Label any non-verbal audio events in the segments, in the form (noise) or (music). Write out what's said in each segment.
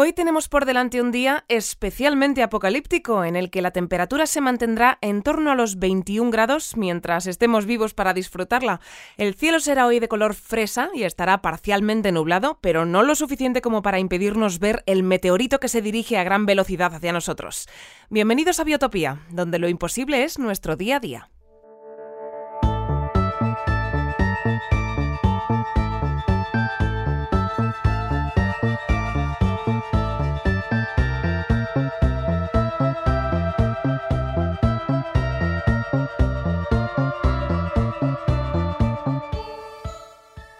Hoy tenemos por delante un día especialmente apocalíptico en el que la temperatura se mantendrá en torno a los 21 grados mientras estemos vivos para disfrutarla. El cielo será hoy de color fresa y estará parcialmente nublado, pero no lo suficiente como para impedirnos ver el meteorito que se dirige a gran velocidad hacia nosotros. Bienvenidos a Biotopía, donde lo imposible es nuestro día a día.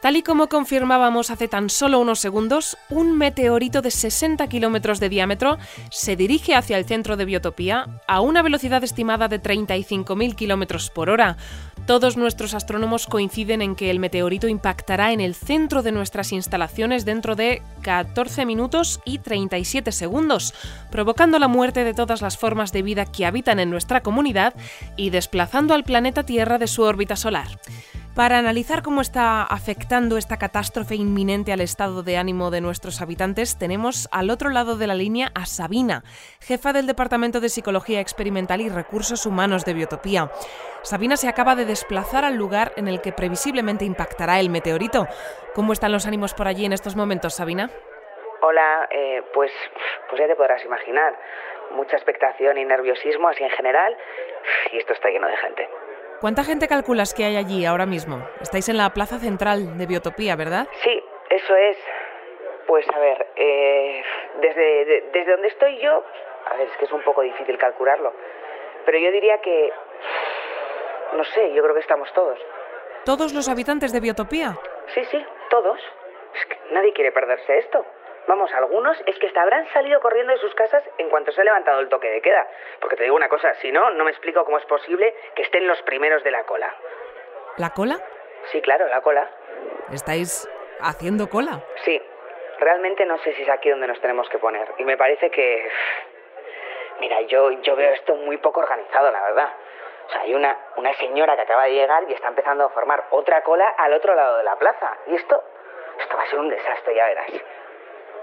Tal y como confirmábamos hace tan solo unos segundos, un meteorito de 60 kilómetros de diámetro se dirige hacia el centro de Biotopía a una velocidad estimada de 35.000 kilómetros por hora. Todos nuestros astrónomos coinciden en que el meteorito impactará en el centro de nuestras instalaciones dentro de 14 minutos y 37 segundos, provocando la muerte de todas las formas de vida que habitan en nuestra comunidad y desplazando al planeta Tierra de su órbita solar. Para analizar cómo está afectando esta catástrofe inminente al estado de ánimo de nuestros habitantes, tenemos al otro lado de la línea a Sabina, jefa del Departamento de Psicología Experimental y Recursos Humanos de Biotopía. Sabina se acaba de desplazar al lugar en el que previsiblemente impactará el meteorito. ¿Cómo están los ánimos por allí en estos momentos, Sabina? Hola, eh, pues, pues ya te podrás imaginar. Mucha expectación y nerviosismo así en general. Y esto está lleno de gente. ¿Cuánta gente calculas que hay allí ahora mismo? Estáis en la plaza central de Biotopía, ¿verdad? Sí, eso es. Pues a ver, eh, desde, desde donde estoy yo, a ver, es que es un poco difícil calcularlo, pero yo diría que, no sé, yo creo que estamos todos. ¿Todos los habitantes de Biotopía? Sí, sí, todos. Es que nadie quiere perderse esto. Vamos, algunos es que hasta habrán salido corriendo de sus casas en cuanto se ha levantado el toque de queda. Porque te digo una cosa, si no, no me explico cómo es posible que estén los primeros de la cola. ¿La cola? Sí, claro, la cola. ¿Estáis haciendo cola? Sí. Realmente no sé si es aquí donde nos tenemos que poner. Y me parece que... Mira, yo, yo veo esto muy poco organizado, la verdad. O sea, hay una, una señora que acaba de llegar y está empezando a formar otra cola al otro lado de la plaza. Y esto, esto va a ser un desastre, ya verás.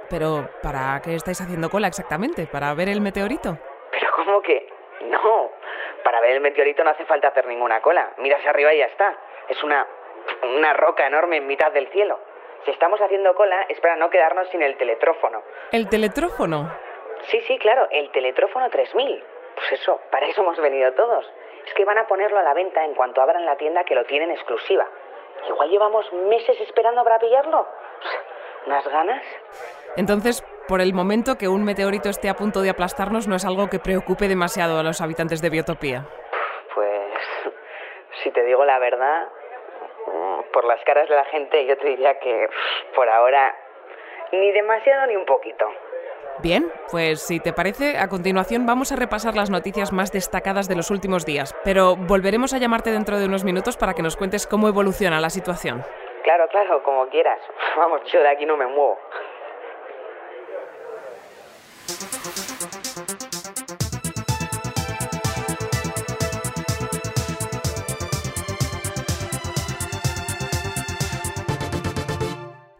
Pero, ¿para qué estáis haciendo cola exactamente? ¿Para ver el meteorito? Pero ¿cómo que? No, para ver el meteorito no hace falta hacer ninguna cola. Mira hacia arriba y ya está. Es una, una roca enorme en mitad del cielo. Si estamos haciendo cola es para no quedarnos sin el teletrófono. ¿El teletrófono? Sí, sí, claro, el teletrófono 3000. Pues eso, para eso hemos venido todos. Es que van a ponerlo a la venta en cuanto abran la tienda que lo tienen exclusiva. Igual llevamos meses esperando para pillarlo. ¿Unas ganas? Entonces, por el momento que un meteorito esté a punto de aplastarnos no es algo que preocupe demasiado a los habitantes de Biotopía. Pues, si te digo la verdad, por las caras de la gente yo te diría que por ahora ni demasiado ni un poquito. Bien, pues si te parece, a continuación vamos a repasar las noticias más destacadas de los últimos días, pero volveremos a llamarte dentro de unos minutos para que nos cuentes cómo evoluciona la situación. Claro, claro, como quieras. (laughs) Vamos, yo de aquí no me muevo.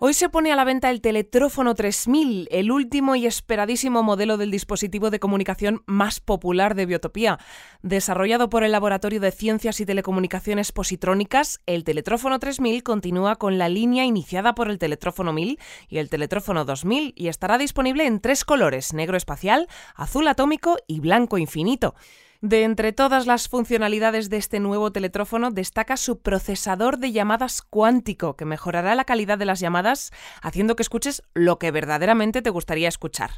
Hoy se pone a la venta el Teletrófono 3000, el último y esperadísimo modelo del dispositivo de comunicación más popular de Biotopía. Desarrollado por el Laboratorio de Ciencias y Telecomunicaciones Positrónicas, el Teletrófono 3000 continúa con la línea iniciada por el Teletrófono 1000 y el Teletrófono 2000 y estará disponible en tres colores, negro espacial, azul atómico y blanco infinito. De entre todas las funcionalidades de este nuevo teletrófono destaca su procesador de llamadas cuántico, que mejorará la calidad de las llamadas haciendo que escuches lo que verdaderamente te gustaría escuchar.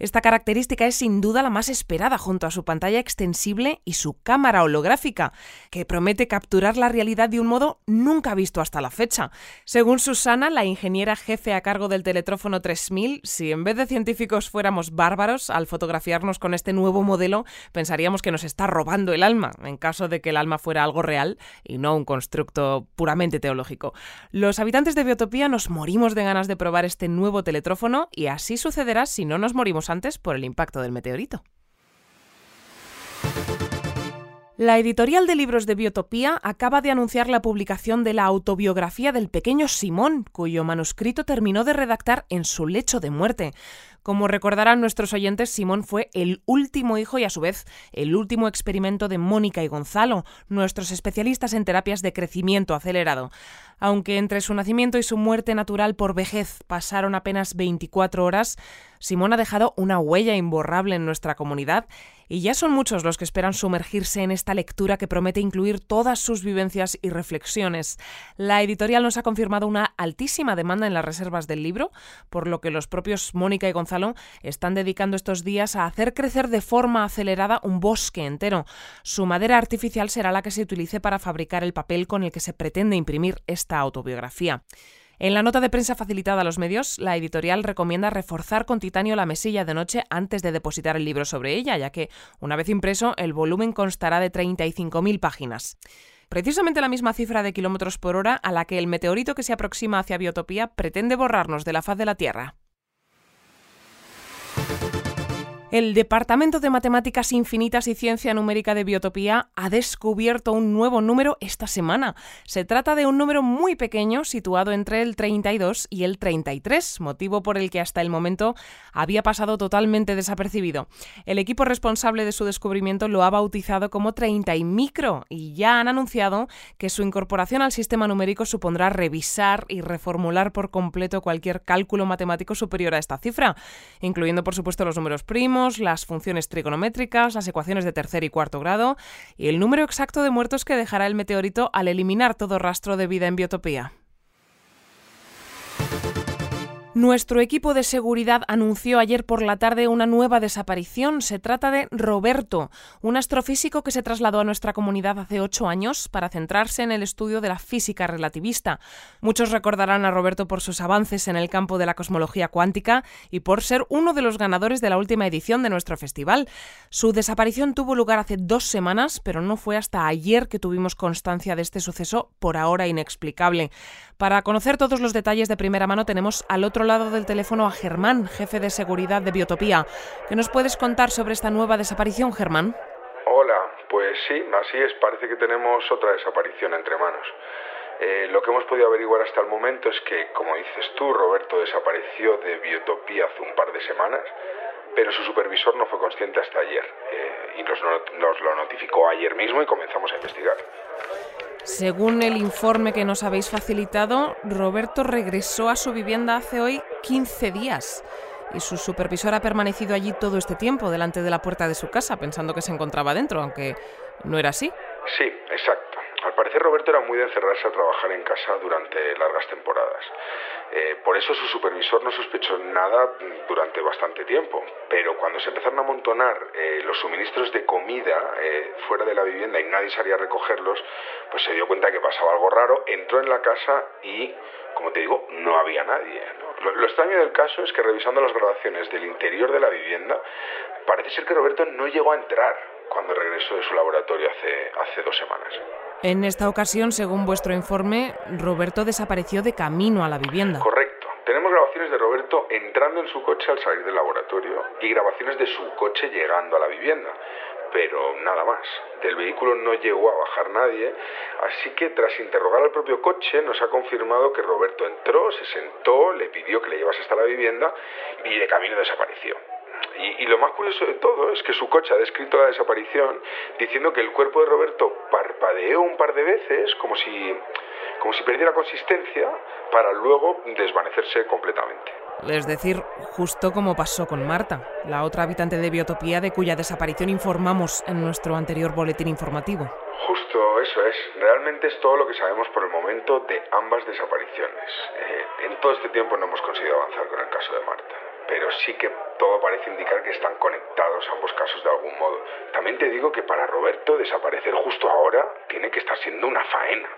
Esta característica es sin duda la más esperada junto a su pantalla extensible y su cámara holográfica, que promete capturar la realidad de un modo nunca visto hasta la fecha. Según Susana, la ingeniera jefe a cargo del teletrófono 3000, si en vez de científicos fuéramos bárbaros, al fotografiarnos con este nuevo modelo, pensaríamos que nos está robando el alma, en caso de que el alma fuera algo real y no un constructo puramente teológico. Los habitantes de Biotopía nos morimos de ganas de probar este nuevo teletrófono y así sucederá si no nos morimos antes por el impacto del meteorito. La editorial de libros de Biotopía acaba de anunciar la publicación de la autobiografía del pequeño Simón, cuyo manuscrito terminó de redactar en su lecho de muerte. Como recordarán nuestros oyentes, Simón fue el último hijo y a su vez el último experimento de Mónica y Gonzalo, nuestros especialistas en terapias de crecimiento acelerado. Aunque entre su nacimiento y su muerte natural por vejez pasaron apenas 24 horas, Simón ha dejado una huella imborrable en nuestra comunidad y ya son muchos los que esperan sumergirse en esta lectura que promete incluir todas sus vivencias y reflexiones. La editorial nos ha confirmado una altísima demanda en las reservas del libro, por lo que los propios Mónica y Gonzalo están dedicando estos días a hacer crecer de forma acelerada un bosque entero. Su madera artificial será la que se utilice para fabricar el papel con el que se pretende imprimir este autobiografía. En la nota de prensa facilitada a los medios, la editorial recomienda reforzar con titanio la mesilla de noche antes de depositar el libro sobre ella, ya que, una vez impreso, el volumen constará de 35.000 páginas. Precisamente la misma cifra de kilómetros por hora a la que el meteorito que se aproxima hacia Biotopía pretende borrarnos de la faz de la Tierra. El Departamento de Matemáticas Infinitas y Ciencia Numérica de Biotopía ha descubierto un nuevo número esta semana. Se trata de un número muy pequeño situado entre el 32 y el 33, motivo por el que hasta el momento había pasado totalmente desapercibido. El equipo responsable de su descubrimiento lo ha bautizado como 30 y micro y ya han anunciado que su incorporación al sistema numérico supondrá revisar y reformular por completo cualquier cálculo matemático superior a esta cifra, incluyendo por supuesto los números primos, las funciones trigonométricas, las ecuaciones de tercer y cuarto grado y el número exacto de muertos que dejará el meteorito al eliminar todo rastro de vida en biotopía. Nuestro equipo de seguridad anunció ayer por la tarde una nueva desaparición. Se trata de Roberto, un astrofísico que se trasladó a nuestra comunidad hace ocho años para centrarse en el estudio de la física relativista. Muchos recordarán a Roberto por sus avances en el campo de la cosmología cuántica y por ser uno de los ganadores de la última edición de nuestro festival. Su desaparición tuvo lugar hace dos semanas, pero no fue hasta ayer que tuvimos constancia de este suceso por ahora inexplicable. Para conocer todos los detalles de primera mano tenemos al otro lado del teléfono a Germán, jefe de seguridad de Biotopía. ¿Qué nos puedes contar sobre esta nueva desaparición, Germán? Hola, pues sí, así es. Parece que tenemos otra desaparición entre manos. Eh, lo que hemos podido averiguar hasta el momento es que, como dices tú, Roberto desapareció de Biotopía hace un par de semanas, pero su supervisor no fue consciente hasta ayer eh, y nos, nos lo notificó ayer mismo y comenzamos a investigar. Según el informe que nos habéis facilitado, Roberto regresó a su vivienda hace hoy 15 días y su supervisor ha permanecido allí todo este tiempo delante de la puerta de su casa pensando que se encontraba dentro, aunque no era así. Sí, exacto. Al parecer Roberto era muy de encerrarse a trabajar en casa durante largas temporadas. Eh, por eso su supervisor no sospechó nada durante bastante tiempo. Pero cuando se empezaron a amontonar eh, los suministros de comida eh, fuera de la vivienda y nadie salía a recogerlos, pues se dio cuenta que pasaba algo raro, entró en la casa y, como te digo, no había nadie. lo extraño del caso es que revisando las grabaciones del interior de la vivienda, parece ser que Roberto no llegó a entrar cuando regresó de su laboratorio hace, hace dos semanas. En esta ocasión, según vuestro informe, Roberto desapareció de camino a la vivienda. Correcto. Tenemos grabaciones de Roberto entrando en su coche al salir del laboratorio y grabaciones de su coche llegando a la vivienda. Pero nada más. Del vehículo no llegó a bajar nadie, así que tras interrogar al propio coche nos ha confirmado que Roberto entró, se sentó, le pidió que le llevase hasta la vivienda y de camino desapareció. Y, lo más curioso de todo es que su coche ha descrito la desaparición diciendo que el cuerpo de Roberto parpadeó un par de veces como si, como si perdiera consistencia para luego desvanecerse completamente. Es decir, justo como pasó con Marta, la otra habitante de Biotopía de cuya desaparición informamos en nuestro anterior boletín informativo. Justo eso es. Realmente es todo lo que sabemos por el momento de ambas desapariciones. Eh, en todo este tiempo no hemos conseguido avanzar con el caso de Marta pero sí que todo parece indicar que están conectados ambos casos de algún modo. También te digo que para Roberto desaparecer justo ahora tiene que estar siendo una faena.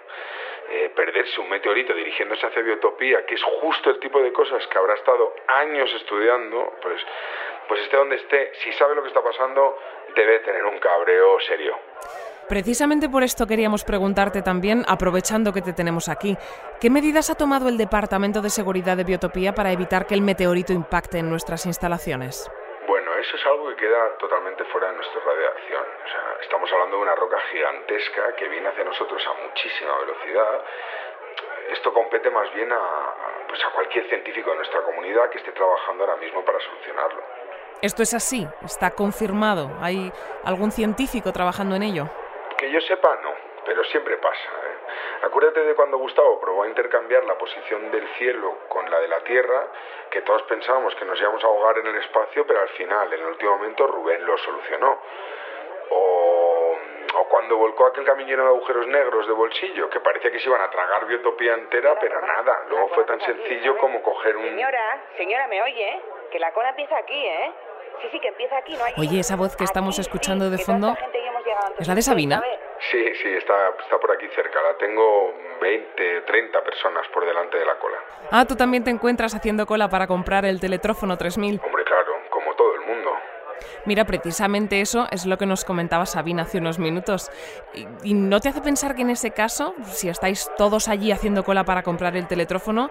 Eh, perderse un meteorito dirigiéndose hacia Biotopía, que es justo el tipo de cosas que habrá estado años estudiando, pues, pues esté donde esté, si sabe lo que está pasando, debe tener un cabreo serio. Precisamente por esto queríamos preguntarte también, aprovechando que te tenemos aquí, ¿qué medidas ha tomado el Departamento de Seguridad de Biotopía para evitar que el meteorito impacte en nuestras instalaciones? Eso es algo que queda totalmente fuera de nuestro radio de acción. O sea, estamos hablando de una roca gigantesca que viene hacia nosotros a muchísima velocidad. Esto compete más bien a, pues a cualquier científico de nuestra comunidad que esté trabajando ahora mismo para solucionarlo. ¿Esto es así? ¿Está confirmado? ¿Hay algún científico trabajando en ello? Que yo sepa, no, pero siempre pasa. ¿eh? Acuérdate de cuando Gustavo probó a intercambiar la posición del cielo con la de la Tierra, que todos pensábamos que nos íbamos a ahogar en el espacio, pero al final, en el último momento, Rubén lo solucionó. O, o cuando volcó aquel camino de agujeros negros de bolsillo, que parecía que se iban a tragar biotopía entera, pero nada, luego fue tan sencillo como coger un... Señora, señora, ¿me oye? Que la cola empieza aquí, ¿eh? Sí, sí, que empieza aquí, no hay... Oye, esa voz que estamos Aquí, sí, escuchando de fondo, ¿es la de Sabina? Sí, sí, está, está por aquí cerca. La tengo 20, 30 personas por delante de la cola. Ah, tú también te encuentras haciendo cola para comprar el teletrófono 3000. Hombre, claro, como todo el mundo. Mira, precisamente eso es lo que nos comentaba Sabina hace unos minutos. ¿Y, y no te hace pensar que en ese caso, si estáis todos allí haciendo cola para comprar el teletrófono,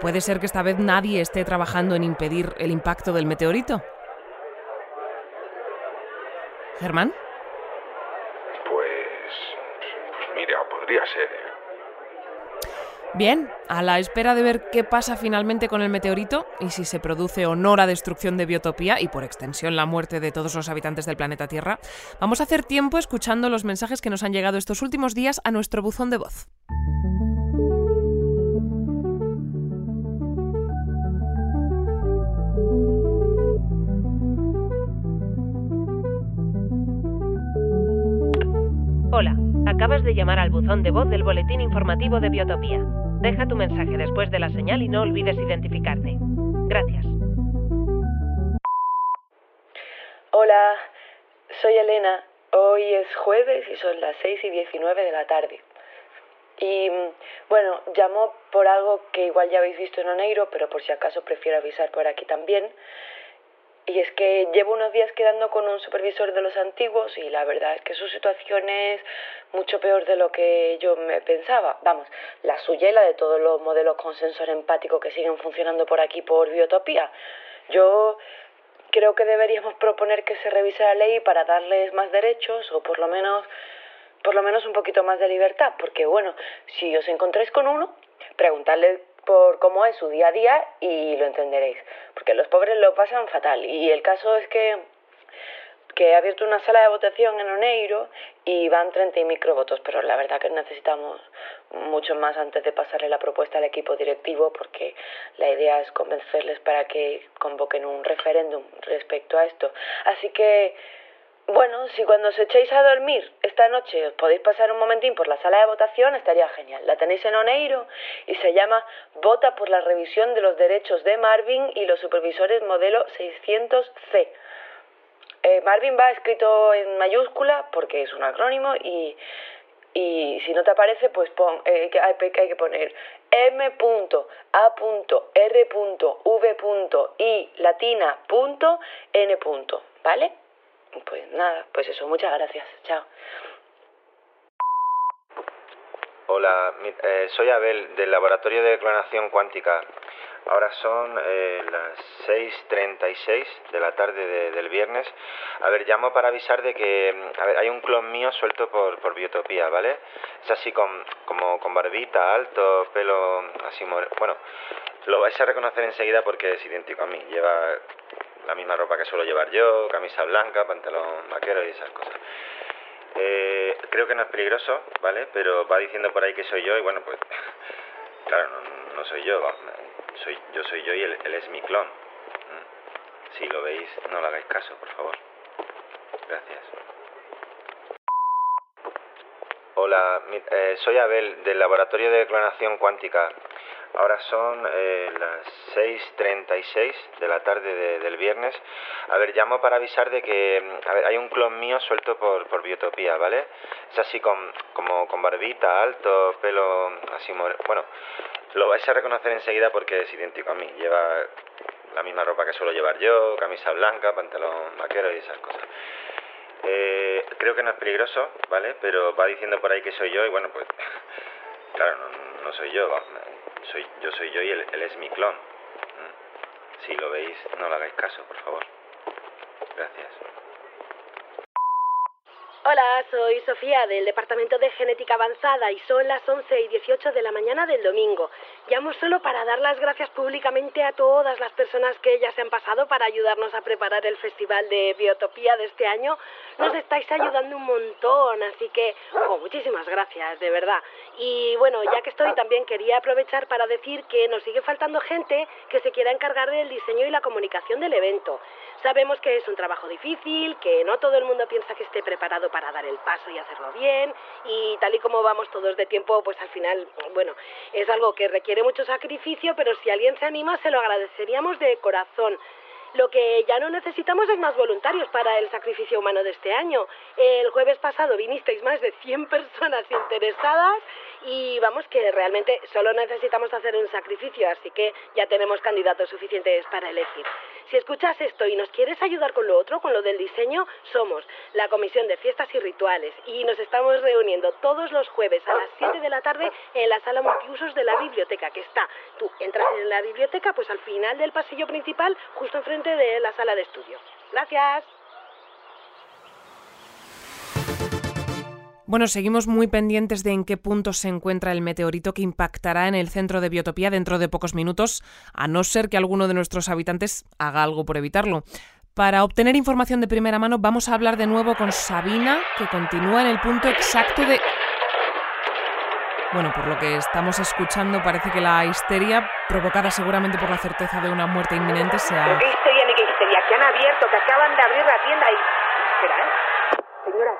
puede ser que esta vez nadie esté trabajando en impedir el impacto del meteorito? Germán, Pues, pues bien, a la espera de ver qué pasa finalmente con el meteorito y si se produce o no la destrucción de Biotopía y por extensión la muerte de todos los habitantes del planeta Tierra, vamos a hacer tiempo escuchando los mensajes que nos han llegado estos últimos días a nuestro buzón de voz. Hola, acabas de llamar al buzón de voz del boletín informativo de Biotopía. Deja tu mensaje después de la señal y no olvides identificarte. Gracias. Hola, soy Elena. Hoy es jueves y son las 6 y 19 de la tarde. Y bueno, llamo por algo que igual ya habéis visto en Oneiro, pero por si acaso prefiero avisar por aquí también. Y es que llevo unos días quedando con un supervisor de los antiguos y la verdad es que su situación es mucho peor de lo que yo me pensaba. Vamos, la suya y la de todos los modelos con sensor empático que siguen funcionando por aquí por Biotopía. Yo creo que deberíamos proponer que se revise la ley para darles más derechos o por lo menos por lo menos un poquito más de libertad, porque bueno, si os encontráis con uno, preguntadle por cómo es su día a día y lo entenderéis, porque los pobres lo pasan fatal y el caso es que que he abierto una sala de votación en Oneiro y van 30 microvotos, pero la verdad que necesitamos mucho más antes de pasarle la propuesta al equipo directivo porque la idea es convencerles para que convoquen un referéndum respecto a esto. Así que, bueno, si cuando os echéis a dormir esta noche os podéis pasar un momentín por la sala de votación, estaría genial. La tenéis en Oneiro y se llama Vota por la revisión de los derechos de Marvin y los supervisores modelo 600C. Eh, Marvin va escrito en mayúscula porque es un acrónimo y, y si no te aparece, pues pon, eh, que hay, hay que poner m.a.r.v.i latina punto n punto, ¿vale? Pues nada, pues eso, muchas gracias, chao. Hola, eh, soy Abel del Laboratorio de Clonación Cuántica. Ahora son eh, las 6.36 de la tarde de- del viernes. A ver, llamo para avisar de que mm, a ver, hay un clon mío suelto por, por Biotopía, ¿vale? Es así con, como con barbita, alto, pelo así Bueno, lo vais a reconocer enseguida porque es idéntico a mí. Lleva la misma ropa que suelo llevar yo, camisa blanca, pantalón vaquero y esas cosas. Eh, creo que no es peligroso, ¿vale? Pero va diciendo por ahí que soy yo y bueno, pues (laughs) claro, no, no soy yo, soy, yo soy yo y él, es mi clon. Mm. Si lo veis, no le hagáis caso, por favor. Gracias. Hola, eh, soy Abel del Laboratorio de Clonación Cuántica. Ahora son eh, las 6.36 de la tarde de- del viernes. A ver, llamo para avisar de que mm, a ver, hay un clon mío suelto por, por Biotopía, ¿vale? Es así con, como con barbita, alto, pelo así Bueno, lo vais a reconocer enseguida porque es idéntico a mí. Lleva la misma ropa que suelo llevar yo, camisa blanca, pantalón vaquero y esas cosas. Eh, creo que no es peligroso, ¿vale? Pero va diciendo por ahí que soy yo y bueno, pues (laughs) claro, no, soy yo, soy, yo soy yo y él, él es mi clon. Mm. Si lo veis, no le hagáis caso, por favor. Gracias. Hola, soy Sofía del Departamento de Genética Avanzada y son las 11 y 18 de la mañana del domingo. Llamo solo para dar las gracias públicamente a todas las personas que ya se han pasado para ayudarnos a preparar el Festival de Biotopía de este año. Nos estáis ayudando un montón, así que oh, muchísimas gracias, de verdad. Y bueno, ya que estoy, también quería aprovechar para decir que nos sigue faltando gente que se quiera encargar del diseño y la comunicación del evento. Sabemos que es un trabajo difícil, que no todo el mundo piensa que esté preparado para dar el paso y hacerlo bien, y tal y como vamos todos de tiempo, pues al final, bueno, es algo que requiere mucho sacrificio, pero si alguien se anima, se lo agradeceríamos de corazón. Lo que ya no necesitamos es más voluntarios para el sacrificio humano de este año. El jueves pasado vinisteis más de 100 (laughs) personas interesadas y vamos que realmente solo necesitamos hacer un sacrificio, así que ya tenemos candidatos suficientes para elegir. Si escuchas esto y nos quieres ayudar con lo otro, con lo del diseño, somos la Comisión de Fiestas y Rituales y nos estamos reuniendo todos los jueves a las 7 de la tarde en la sala multiusos de la biblioteca que está. Tú entras en la biblioteca, pues al final del pasillo principal, justo enfrente de la sala de estudio. Gracias. Bueno, seguimos muy pendientes de en qué punto se encuentra el meteorito que impactará en el centro de Biotopía dentro de pocos minutos, a no ser que alguno de nuestros habitantes haga algo por evitarlo. Para obtener información de primera mano vamos a hablar de nuevo con Sabina, que continúa en el punto exacto de... Bueno, por lo que estamos escuchando, parece que la histeria, provocada seguramente por la certeza de una muerte inminente, se ha... ¿Qué histeria ni qué histeria? Que han abierto, que acaban de abrir la tienda y... Espera, ¿eh? Señora,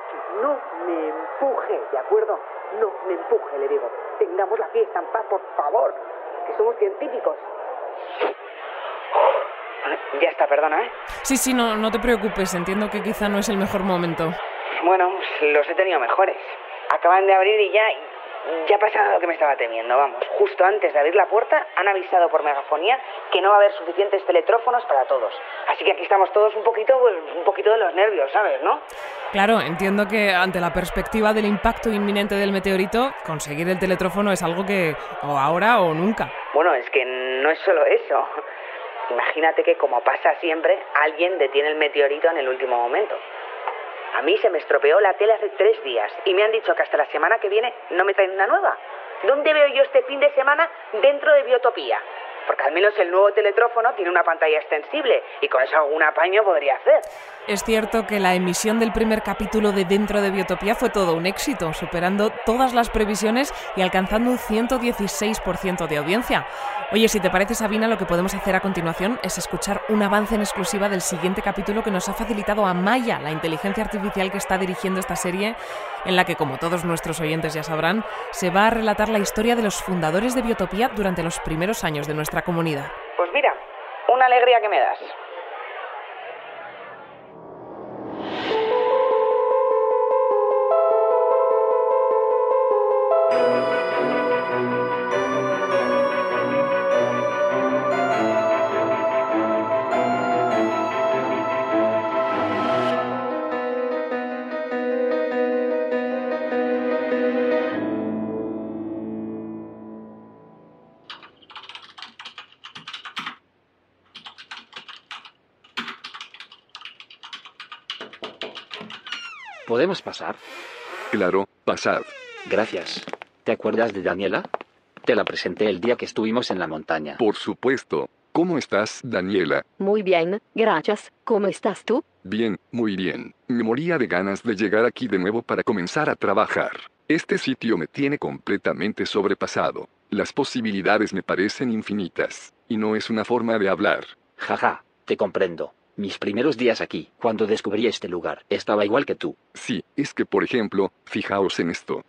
no me empuje, ¿de acuerdo? No me empuje, le digo. Tengamos la fiesta en paz, por favor. Que somos científicos. Ya está, perdona, ¿eh? Sí, sí, no, no te preocupes, entiendo que quizá no es el mejor momento. Bueno, los he tenido mejores. Acaban de abrir y ya... Ya ha pasado lo que me estaba temiendo, vamos. Justo antes de abrir la puerta han avisado por megafonía que no va a haber suficientes teletrófonos para todos. Así que aquí estamos todos un poquito, pues, un poquito de los nervios, ¿sabes, no? Claro, entiendo que ante la perspectiva del impacto inminente del meteorito, conseguir el teletrófono es algo que o ahora o nunca. Bueno, es que no es solo eso. Imagínate que, como pasa siempre, alguien detiene el meteorito en el último momento. A mí se me estropeó la tele hace tres días y me han dicho que hasta la semana que viene no me traen una nueva. ¿Dónde veo yo este fin de semana dentro de Biotopía? Porque al menos el nuevo teletrófono tiene una pantalla extensible y con eso algún apaño podría hacer. Es cierto que la emisión del primer capítulo de Dentro de Biotopía fue todo un éxito, superando todas las previsiones y alcanzando un 116% de audiencia. Oye, si te parece, Sabina, lo que podemos hacer a continuación es escuchar un avance en exclusiva del siguiente capítulo que nos ha facilitado Amaya, la inteligencia artificial que está dirigiendo esta serie, en la que, como todos nuestros oyentes ya sabrán, se va a relatar la historia de los fundadores de Biotopía durante los primeros años de nuestra Pues mira, una alegría que me das. Pasar? Claro, pasad. Gracias. ¿Te acuerdas de Daniela? Te la presenté el día que estuvimos en la montaña. Por supuesto. ¿Cómo estás, Daniela? Muy bien, gracias. ¿Cómo estás tú? Bien, muy bien. Me moría de ganas de llegar aquí de nuevo para comenzar a trabajar. Este sitio me tiene completamente sobrepasado. Las posibilidades me parecen infinitas. Y no es una forma de hablar. Jaja, te comprendo. Mis primeros días aquí, cuando descubrí este lugar, estaba igual que tú. Sí, es que por ejemplo, fijaos en esto.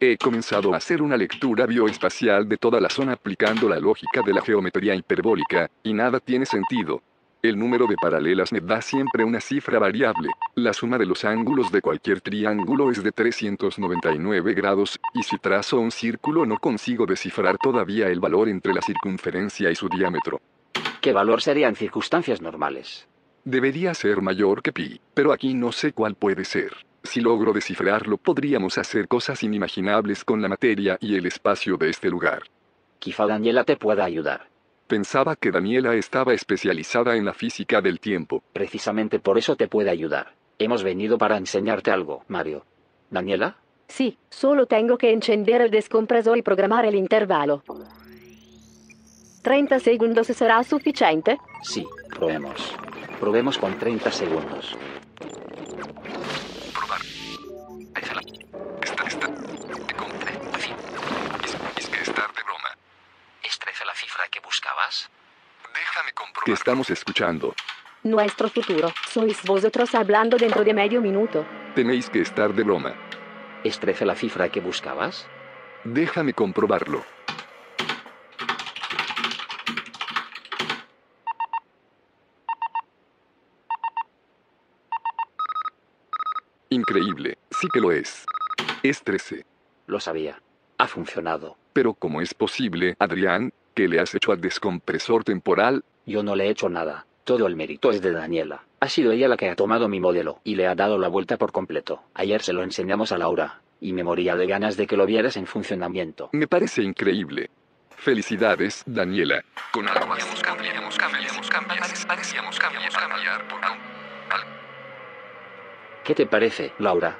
He comenzado a hacer una lectura bioespacial de toda la zona aplicando la lógica de la geometría hiperbólica, y nada tiene sentido. El número de paralelas me da siempre una cifra variable. La suma de los ángulos de cualquier triángulo es de 399 grados, y si trazo un círculo no consigo descifrar todavía el valor entre la circunferencia y su diámetro. ¿Qué valor sería en circunstancias normales? Debería ser mayor que pi, pero aquí no sé cuál puede ser. Si logro descifrarlo, podríamos hacer cosas inimaginables con la materia y el espacio de este lugar. Quizá Daniela te pueda ayudar. Pensaba que Daniela estaba especializada en la física del tiempo. Precisamente por eso te puede ayudar. Hemos venido para enseñarte algo, Mario. ¿Daniela? Sí, solo tengo que encender el descompresor y programar el intervalo. ¿30 segundos será suficiente? Sí, probemos. Probemos con 30 segundos. Es que estar de broma. ¿Es 13 la cifra que buscabas? Déjame comprobar. ¿Qué estamos escuchando? Nuestro futuro. Sois vosotros hablando dentro de medio minuto. Tenéis que estar de broma. ¿Es 13 la cifra que buscabas? Déjame comprobarlo. Increíble, sí que lo es. Es 13. Lo sabía. Ha funcionado. Pero ¿cómo es posible, Adrián, que le has hecho al descompresor temporal? Yo no le he hecho nada. Todo el mérito es de Daniela. Ha sido ella la que ha tomado mi modelo y le ha dado la vuelta por completo. Ayer se lo enseñamos a Laura y me moría de ganas de que lo vieras en funcionamiento. Me parece increíble. Felicidades, Daniela. Con algo más. ¿Qué te parece, Laura?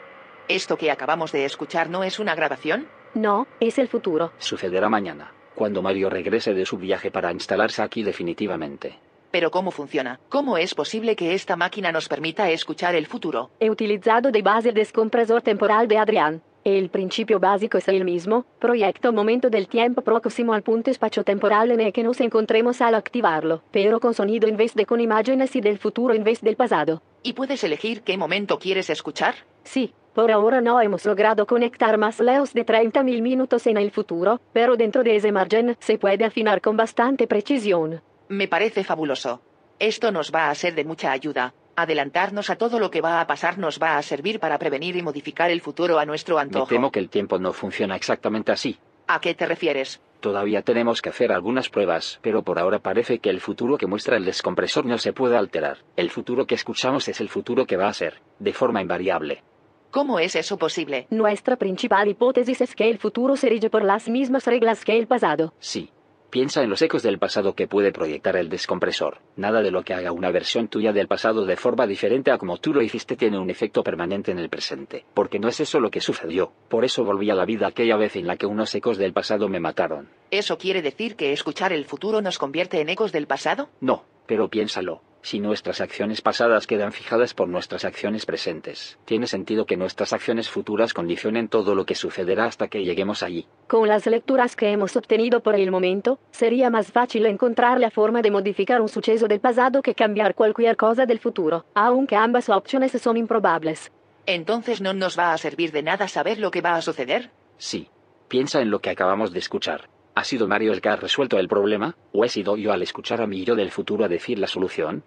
¿Esto que acabamos de escuchar no es una grabación? No, es el futuro. Sucederá mañana, cuando Mario regrese de su viaje para instalarse aquí definitivamente. Pero ¿cómo funciona? ¿Cómo es posible que esta máquina nos permita escuchar el futuro? He utilizado de base el descompresor temporal de Adrián. El principio básico es el mismo, proyecta un momento del tiempo próximo al punto espacio-temporal en el que nos encontremos al activarlo, pero con sonido en vez de con imágenes y del futuro en vez del pasado. ¿Y puedes elegir qué momento quieres escuchar? Sí, por ahora no hemos logrado conectar más lejos de 30.000 minutos en el futuro, pero dentro de ese margen se puede afinar con bastante precisión. Me parece fabuloso. Esto nos va a ser de mucha ayuda. Adelantarnos a todo lo que va a pasar nos va a servir para prevenir y modificar el futuro a nuestro Me antojo. temo que el tiempo no funciona exactamente así. ¿A qué te refieres? Todavía tenemos que hacer algunas pruebas, pero por ahora parece que el futuro que muestra el descompresor no se puede alterar. El futuro que escuchamos es el futuro que va a ser, de forma invariable. ¿Cómo es eso posible? Nuestra principal hipótesis es que el futuro se rige por las mismas reglas que el pasado. Sí. Piensa en los ecos del pasado que puede proyectar el descompresor. Nada de lo que haga una versión tuya del pasado de forma diferente a como tú lo hiciste tiene un efecto permanente en el presente, porque no es eso lo que sucedió. Por eso volví a la vida aquella vez en la que unos ecos del pasado me mataron. ¿Eso quiere decir que escuchar el futuro nos convierte en ecos del pasado? No, pero piénsalo. Si nuestras acciones pasadas quedan fijadas por nuestras acciones presentes, tiene sentido que nuestras acciones futuras condicionen todo lo que sucederá hasta que lleguemos allí. Con las lecturas que hemos obtenido por el momento, sería más fácil encontrar la forma de modificar un suceso del pasado que cambiar cualquier cosa del futuro, aunque ambas opciones son improbables. Entonces no nos va a servir de nada saber lo que va a suceder. Sí. Piensa en lo que acabamos de escuchar. ¿Ha sido Mario el que ha resuelto el problema? ¿O he sido yo al escuchar a mi yo del futuro a decir la solución?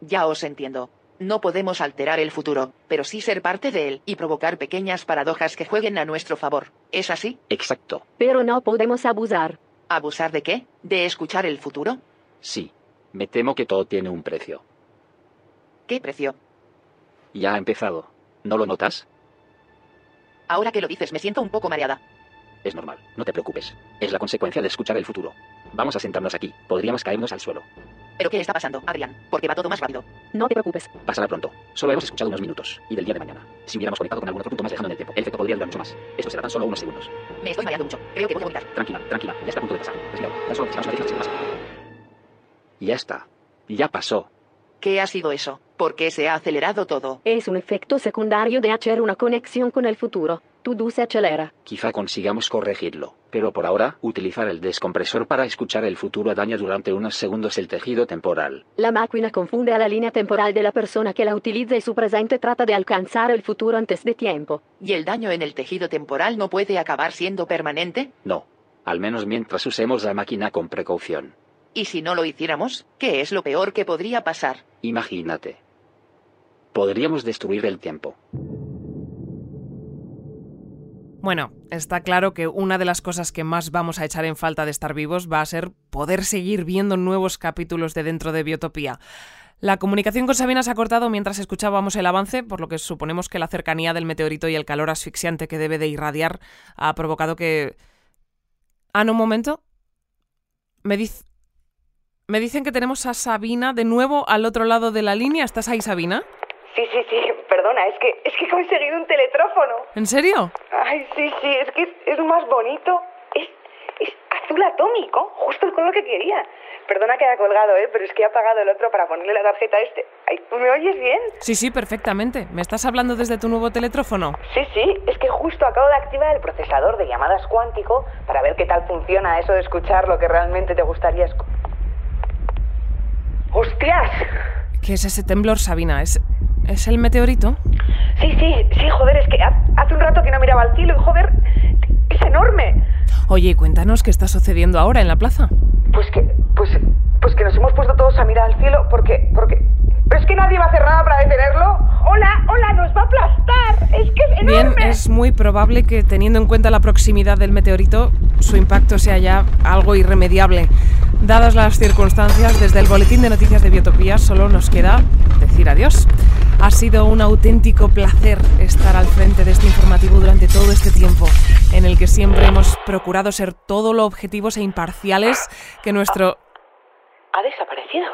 Ya os entiendo. No podemos alterar el futuro, pero sí ser parte de él y provocar pequeñas paradojas que jueguen a nuestro favor. ¿Es así? Exacto. Pero no podemos abusar. ¿Abusar de qué? ¿De escuchar el futuro? Sí. Me temo que todo tiene un precio. ¿Qué precio? Ya ha empezado. ¿No lo notas? Ahora que lo dices me siento un poco mareada. Es normal, no te preocupes. Es la consecuencia de escuchar el futuro. Vamos a sentarnos aquí. Podríamos caernos al suelo. ¿Pero qué está pasando, Adrián? Porque va todo más rápido. No te preocupes. Pasará pronto. Solo hemos escuchado unos minutos. Y del día de mañana. Si hubiéramos conectado con algún otro punto más lejano en el tiempo, el efecto podría durar mucho más. Esto será tan solo unos segundos. Me estoy mareando mucho. Creo que voy a vomitar. Tranquila, tranquila. Ya está a punto de pasar. Respira. Tan solo necesitamos una décima de segundo más. Ya está. Ya pasó. ¿Qué ha sido eso? ¿Por qué se ha acelerado todo? Es un efecto secundario de hacer una conexión con el futuro. Todo se acelera. Quizá consigamos corregirlo, pero por ahora, utilizar el descompresor para escuchar el futuro daña durante unos segundos el tejido temporal. La máquina confunde a la línea temporal de la persona que la utiliza y su presente trata de alcanzar el futuro antes de tiempo. ¿Y el daño en el tejido temporal no puede acabar siendo permanente? No. Al menos mientras usemos la máquina con precaución. ¿Y si no lo hiciéramos? ¿Qué es lo peor que podría pasar? Imagínate. Podríamos destruir el tiempo. Bueno, está claro que una de las cosas que más vamos a echar en falta de estar vivos va a ser poder seguir viendo nuevos capítulos de dentro de Biotopía. La comunicación con Sabina se ha cortado mientras escuchábamos el avance, por lo que suponemos que la cercanía del meteorito y el calor asfixiante que debe de irradiar ha provocado que... Ah, no, un momento. Me me dicen que tenemos a Sabina de nuevo al otro lado de la línea. ¿Estás ahí, Sabina? Sí, sí, sí, perdona, es que, es que he conseguido un teletrófono. ¿En serio? Ay, sí, sí, es que es, es más bonito. Es, es azul atómico, justo el color que quería. Perdona que haya colgado, ¿eh? pero es que he apagado el otro para ponerle la tarjeta a este. Ay, ¿Me oyes bien? Sí, sí, perfectamente. ¿Me estás hablando desde tu nuevo teletrófono? Sí, sí, es que justo acabo de activar el procesador de llamadas cuántico para ver qué tal funciona eso de escuchar lo que realmente te gustaría escuchar. ¡Hostias! ¿Qué es ese temblor, Sabina? ¿Es, ¿Es el meteorito? Sí, sí, sí, joder, es que hace un rato que no miraba al cielo y joder, es enorme. Oye, cuéntanos qué está sucediendo ahora en la plaza. Pues que, pues, pues que nos hemos puesto todos a mirar al cielo porque, porque... Pero es que nadie va a nada para detenerlo. Hola, hola, nos va a aplastar. Es que es enorme. Bien, es muy probable que teniendo en cuenta la proximidad del meteorito, su impacto sea ya algo irremediable. Dadas las circunstancias, desde el Boletín de Noticias de Biotopía solo nos queda decir adiós. Ha sido un auténtico placer estar al frente de este informativo durante todo este tiempo, en el que siempre hemos procurado ser todo lo objetivos e imparciales que nuestro... ¿Ha desaparecido?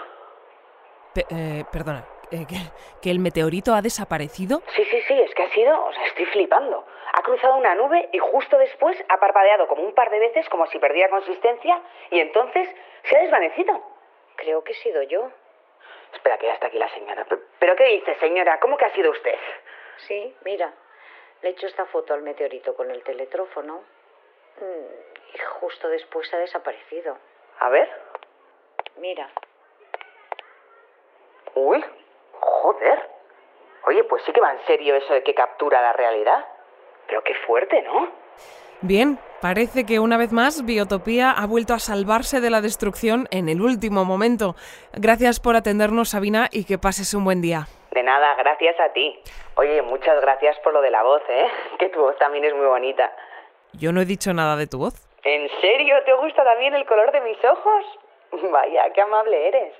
Pe- eh, perdona, eh, que, ¿que el meteorito ha desaparecido? Sí, sí, sí, es que ha sido, o sea, estoy flipando. Ha cruzado una nube y justo después ha parpadeado como un par de veces como si perdiera consistencia y entonces se ha desvanecido. Creo que he sido yo. Espera, que ya está aquí la señora. ¿Pero, pero qué dice, señora? ¿Cómo que ha sido usted? Sí, mira. Le he hecho esta foto al meteorito con el teletrófono. Mm, Y justo después ha desaparecido. A ver. Mira. Uy, joder. Oye, pues sí que va en serio eso de que captura la realidad. Pero qué fuerte, ¿no? Bien, parece que una vez más Biotopía ha vuelto a salvarse de la destrucción en el último momento. Gracias por atendernos, Sabina, y que pases un buen día. De nada, gracias a ti. Oye, muchas gracias por lo de la voz, ¿eh? (laughs) Que tu voz también es muy bonita. Yo no he dicho nada de tu voz. ¿En serio? ¿Te gusta también el color de mis ojos? (laughs) Vaya, qué amable eres.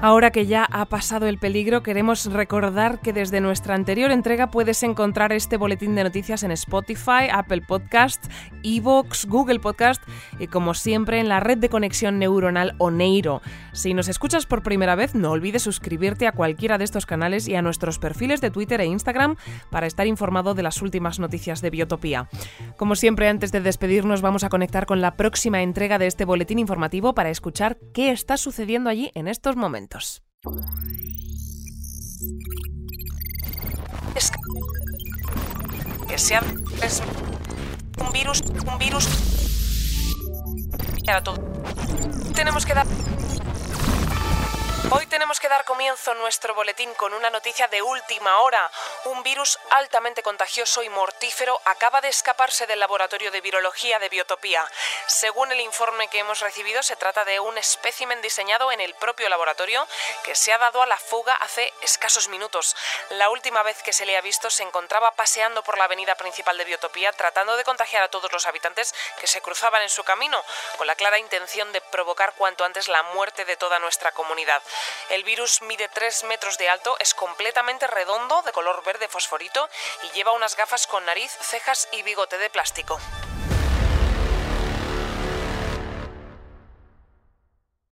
Ahora que ya ha pasado el peligro, queremos recordar que desde nuestra anterior entrega puedes encontrar este boletín de noticias en Spotify, Apple Podcasts, Evox, Google Podcast y como siempre en la red de conexión neuronal Oneiro. Si nos escuchas por primera vez, no olvides suscribirte a cualquiera de estos canales y a nuestros perfiles de Twitter e Instagram para estar informado de las últimas noticias de Biotopía. Como siempre, antes de despedirnos, vamos a conectar con la próxima entrega de este boletín informativo para escuchar qué está sucediendo allí en estos momentos. Es que sea es un virus, un virus. Era todo. Tenemos que dar Hoy tenemos que dar comienzo nuestro boletín con una noticia de última hora. Un virus altamente contagioso y mortífero acaba de escaparse del laboratorio de virología de Biotopía. Según el informe que hemos recibido, se trata de un espécimen diseñado en el propio laboratorio que se ha dado a la fuga hace escasos minutos. La última vez que se le ha visto se encontraba paseando por la avenida principal de Biotopía tratando de contagiar a todos los habitantes que se cruzaban en su camino, con la clara intención de provocar cuanto antes la muerte de toda nuestra comunidad. El mide 3 metros de alto, es completamente redondo, de color verde fosforito y lleva unas gafas con nariz, cejas y bigote de plástico.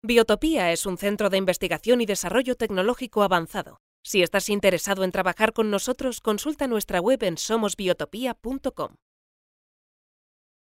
Biotopía es un centro de investigación y desarrollo tecnológico avanzado. Si estás interesado en trabajar con nosotros, consulta nuestra web en somosbiotopía.com.